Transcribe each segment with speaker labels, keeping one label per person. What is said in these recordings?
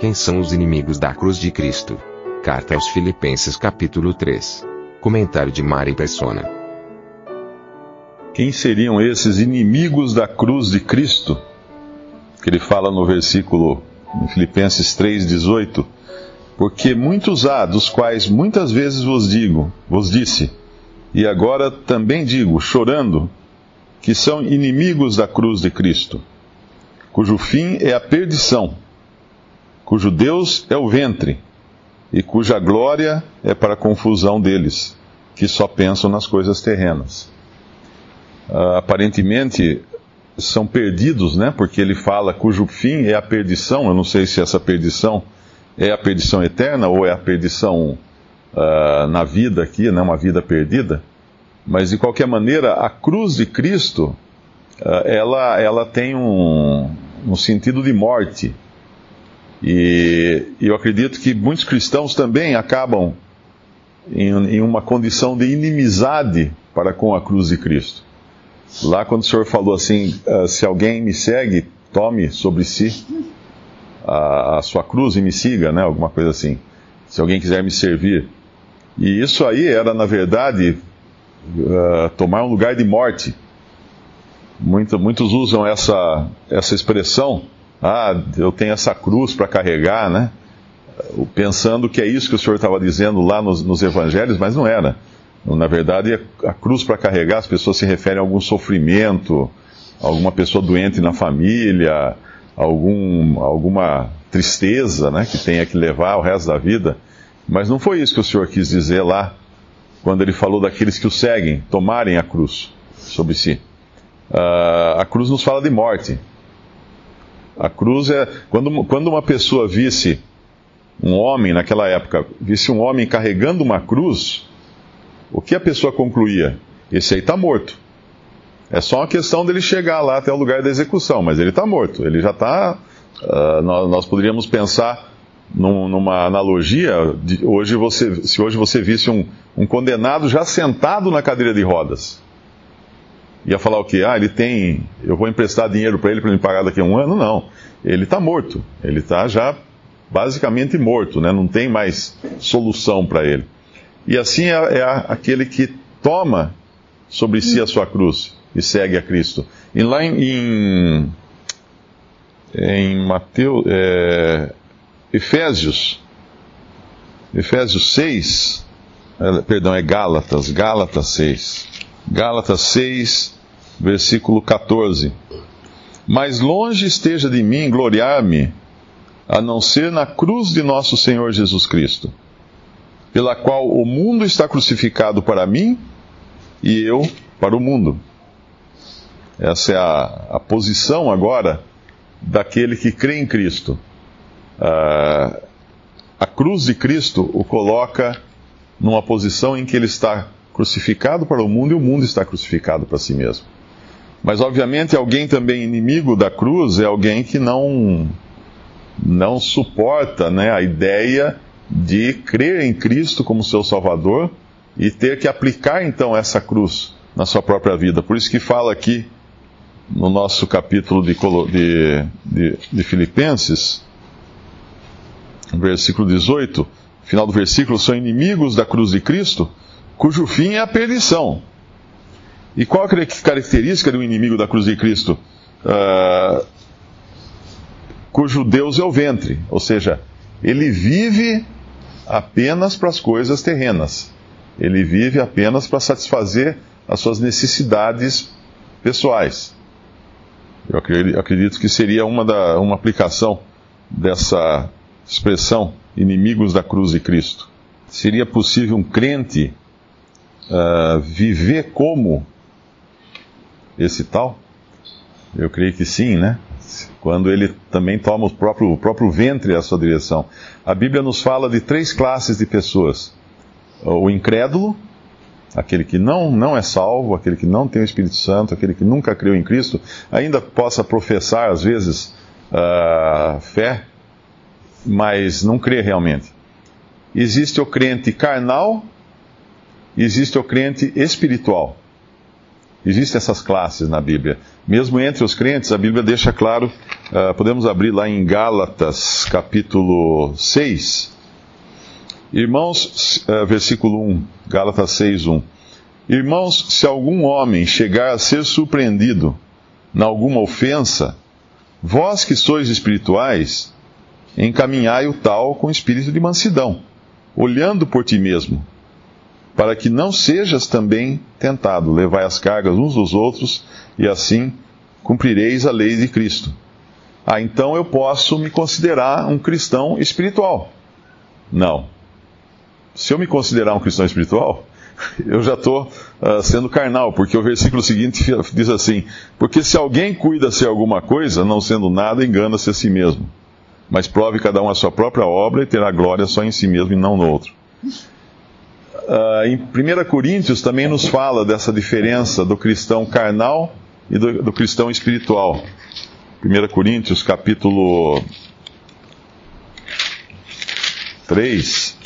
Speaker 1: Quem são os inimigos da cruz de Cristo? Carta aos Filipenses capítulo 3. Comentário de Mari Persona.
Speaker 2: Quem seriam esses inimigos da cruz de Cristo? Que ele fala no versículo em Filipenses 3:18, porque muitos há, dos quais muitas vezes vos digo, vos disse, e agora também digo, chorando, que são inimigos da cruz de Cristo, cujo fim é a perdição, cujo Deus é o ventre, e cuja glória é para a confusão deles, que só pensam nas coisas terrenas. Uh, aparentemente são perdidos, né? Porque ele fala cujo fim é a perdição. Eu não sei se essa perdição é a perdição eterna ou é a perdição uh, na vida aqui, né? Uma vida perdida. Mas de qualquer maneira, a cruz de Cristo, uh, ela, ela tem um, um sentido de morte. E eu acredito que muitos cristãos também acabam em, em uma condição de inimizade para com a cruz de Cristo. Lá quando o Senhor falou assim, uh, se alguém me segue, tome sobre si a, a, sua cruz e me siga, né? Alguma coisa assim. Se alguém quiser me servir. E isso aí era, na verdade, uh, tomar um lugar de morte. Muito, muitos usam essa, essa expressão, ah, eu tenho essa cruz para carregar, né? Pensando que é isso que o Senhor estava dizendo lá nos, nos evangelhos, mas não era. Na verdade, a cruz para carregar, as pessoas se referem a algum sofrimento, alguma pessoa doente na família, algum, alguma tristeza né, que tenha que levar o resto da vida. Mas não foi isso que o Senhor quis dizer lá, quando ele falou daqueles que o seguem, tomarem a cruz sobre si. Uh, a cruz nos fala de morte. A cruz é. Quando, quando uma pessoa visse um homem, naquela época, visse um homem carregando uma cruz, o que a pessoa concluía? Esse aí está morto. É só uma questão dele chegar lá até o lugar da execução, mas ele está morto. Ele já está. Uh, ah, nós, nós, poderíamos pensar num, numa analogia de hoje você, se hoje você visse um, um, condenado já sentado na cadeira de rodas. Ia falar o quê? Ah, ele tem. Eu vou emprestar dinheiro para ele para ele pagar daqui a um ano? Não. Ele está morto. Ele está já basicamente morto, né? não tem mais solução para ele. E assim é, é aquele que toma sobre si a sua cruz e segue a Cristo. E lá em, em, em Mateus, é, Efésios, Efésios 6, é, perdão, é Gálatas, Gálatas 6. Gálatas 6, versículo 14. Mas longe esteja de mim gloriar-me, a não ser na cruz de nosso Senhor Jesus Cristo pela qual o mundo está crucificado para mim e eu para o mundo. Essa é a, a posição agora daquele que crê em Cristo. Uh, a cruz de Cristo o coloca numa posição em que ele está crucificado para o mundo e o mundo está crucificado para si mesmo. Mas, obviamente, alguém também inimigo da cruz é alguém que não, não suporta né, a ideia de crer em Cristo como seu Salvador e ter que aplicar então essa cruz na sua própria vida. Por isso que fala aqui no nosso capítulo de, de, de, de Filipenses, versículo 18, final do versículo, são inimigos da cruz de Cristo, cujo fim é a perdição. E qual a característica do inimigo da cruz de Cristo? Uh, cujo Deus é o ventre, ou seja, ele vive apenas para as coisas terrenas. Ele vive apenas para satisfazer as suas necessidades pessoais. Eu acredito que seria uma, da, uma aplicação dessa expressão, inimigos da cruz de Cristo. Seria possível um crente uh, viver como esse tal? Eu creio que sim, né? Quando ele também toma o próprio, o próprio ventre à sua direção. A Bíblia nos fala de três classes de pessoas: o incrédulo, aquele que não, não é salvo, aquele que não tem o Espírito Santo, aquele que nunca creu em Cristo, ainda possa professar às vezes uh, fé, mas não crê realmente. Existe o crente carnal, existe o crente espiritual. Existem essas classes na Bíblia. Mesmo entre os crentes, a Bíblia deixa claro, uh, podemos abrir lá em Gálatas, capítulo 6. Irmãos, uh, versículo 1, Gálatas 6, 1. Irmãos, se algum homem chegar a ser surpreendido na alguma ofensa, vós que sois espirituais, encaminhai o tal com espírito de mansidão, olhando por ti mesmo para que não sejas também tentado. Levai as cargas uns dos outros, e assim cumprireis a lei de Cristo. Ah, então eu posso me considerar um cristão espiritual. Não. Se eu me considerar um cristão espiritual, eu já estou uh, ah, sendo carnal, porque o versículo seguinte diz assim: Porque se alguém cuida ser alguma coisa, não sendo nada, engana-se a si mesmo. Mas prove cada um a sua própria obra e terá glória só em si mesmo e não no outro. Uh, em 1 Coríntios também nos fala dessa diferença do cristão carnal e do, do cristão espiritual. 1 Coríntios, capítulo 3,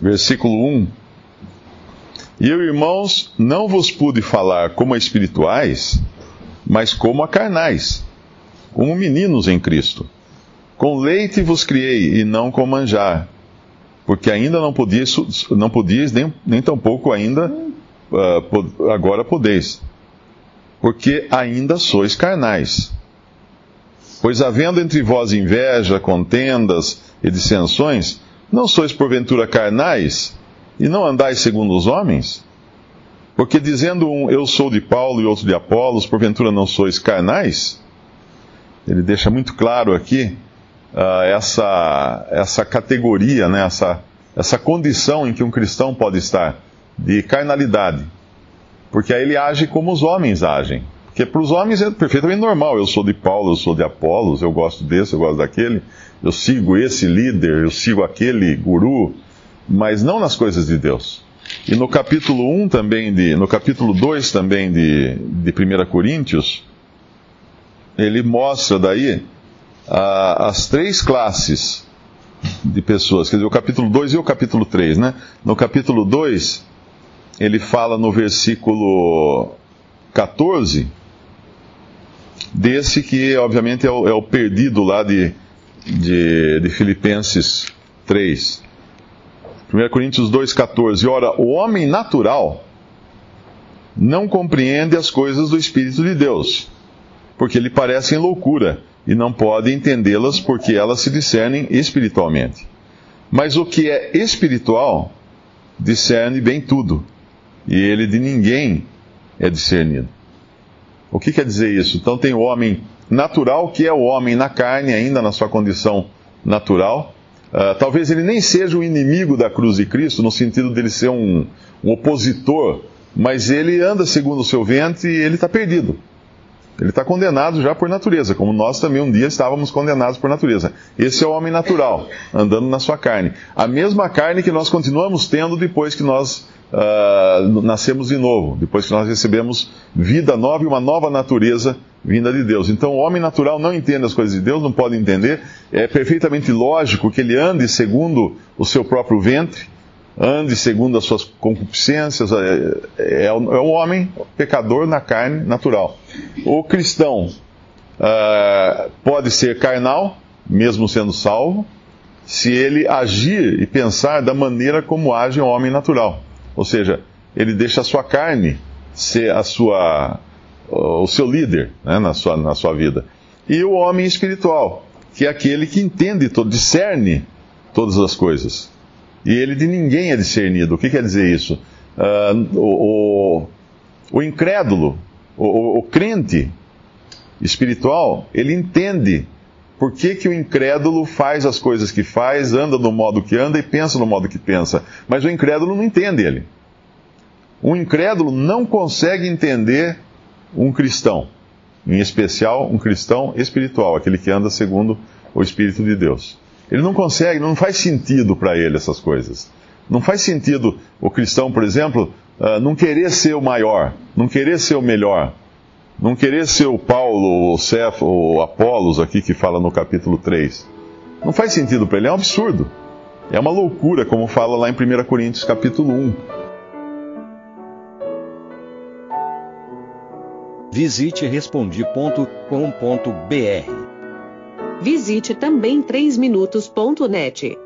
Speaker 2: versículo 1. E eu, irmãos, não vos pude falar como a espirituais, mas como a carnais, como meninos em Cristo. Com leite vos criei, e não com manjar porque ainda não podias, não podias nem, nem tampouco ainda uh, agora podeis, porque ainda sois carnais. Pois havendo entre vós inveja, contendas e dissensões, não sois porventura carnais e não andais segundo os homens? Porque dizendo um eu sou de Paulo e outro de Apolos, porventura não sois carnais? Ele deixa muito claro aqui uh, essa, essa categoria, né, essa, essa condição em que um cristão pode estar, de carnalidade. Porque aí ele age como os homens agem. Porque para os homens é perfeitamente normal. Eu sou de Paulo, eu sou de Apolos, eu gosto desse, eu gosto daquele, eu sigo esse líder, eu sigo aquele guru, mas não nas coisas de Deus. E no capítulo 1 também de, no capítulo 2 também de, de 1 Coríntios, ele mostra daí as três classes de pessoas, quer dizer, o capítulo 2 e o capítulo 3, né? No capítulo 2, ele fala no versículo 14, desse que, obviamente, é o, é o perdido lá de, de, de Filipenses 3. 1 Coríntios 2,14. Ora, o homem natural não compreende as coisas do Espírito de Deus, porque lhe parecem loucura e não pode entendê-las porque elas se discernem espiritualmente. Mas o que é espiritual discerne bem tudo, e ele de ninguém é discernido. O que quer dizer isso? Então tem o homem natural, que é o homem na carne, ainda na sua condição natural. Uh, talvez ele nem seja o inimigo da cruz de Cristo, no sentido dele ser um, um opositor, mas ele anda segundo o seu ventre e ele está perdido. Ele está condenado já por natureza, como nós também um dia estávamos condenados por natureza. Esse é o homem natural, andando na sua carne. A mesma carne que nós continuamos tendo depois que nós uh, nascemos de novo, depois que nós recebemos vida nova e uma nova natureza vinda de Deus. Então o homem natural não entende as coisas de Deus, não pode entender. É perfeitamente lógico que ele ande segundo o seu próprio ventre ande segundo as suas concupiscências, é, é, é, o homem pecador na carne natural. O cristão uh, pode ser carnal, mesmo sendo salvo, se ele agir e pensar da maneira como age o homem natural. Ou seja, ele deixa a sua carne ser a sua, o seu líder né, na, sua, na sua vida. E o homem espiritual, que é aquele que entende, discerne todas as coisas e ele de ninguém é discernido. O que quer dizer isso? Uh, o, o, o, incrédulo, o, o, crente espiritual, ele entende por que, que o incrédulo faz as coisas que faz, anda no modo que anda e pensa no modo que pensa. Mas o incrédulo não entende ele. O incrédulo não consegue entender um cristão. em especial um cristão espiritual, aquele que anda segundo o Espírito de Deus. Ele não consegue, não faz sentido para ele essas coisas. Não faz sentido o cristão, por exemplo, uh, não querer ser o maior, não querer ser o melhor, não querer ser o Paulo, o Cefo, o Apolos aqui que fala no capítulo 3. Não faz sentido para ele, é um absurdo. É uma loucura, como fala lá em 1 Coríntios capítulo 1.
Speaker 3: Visite respondi.com.br.
Speaker 4: Visite também 3minutos.net.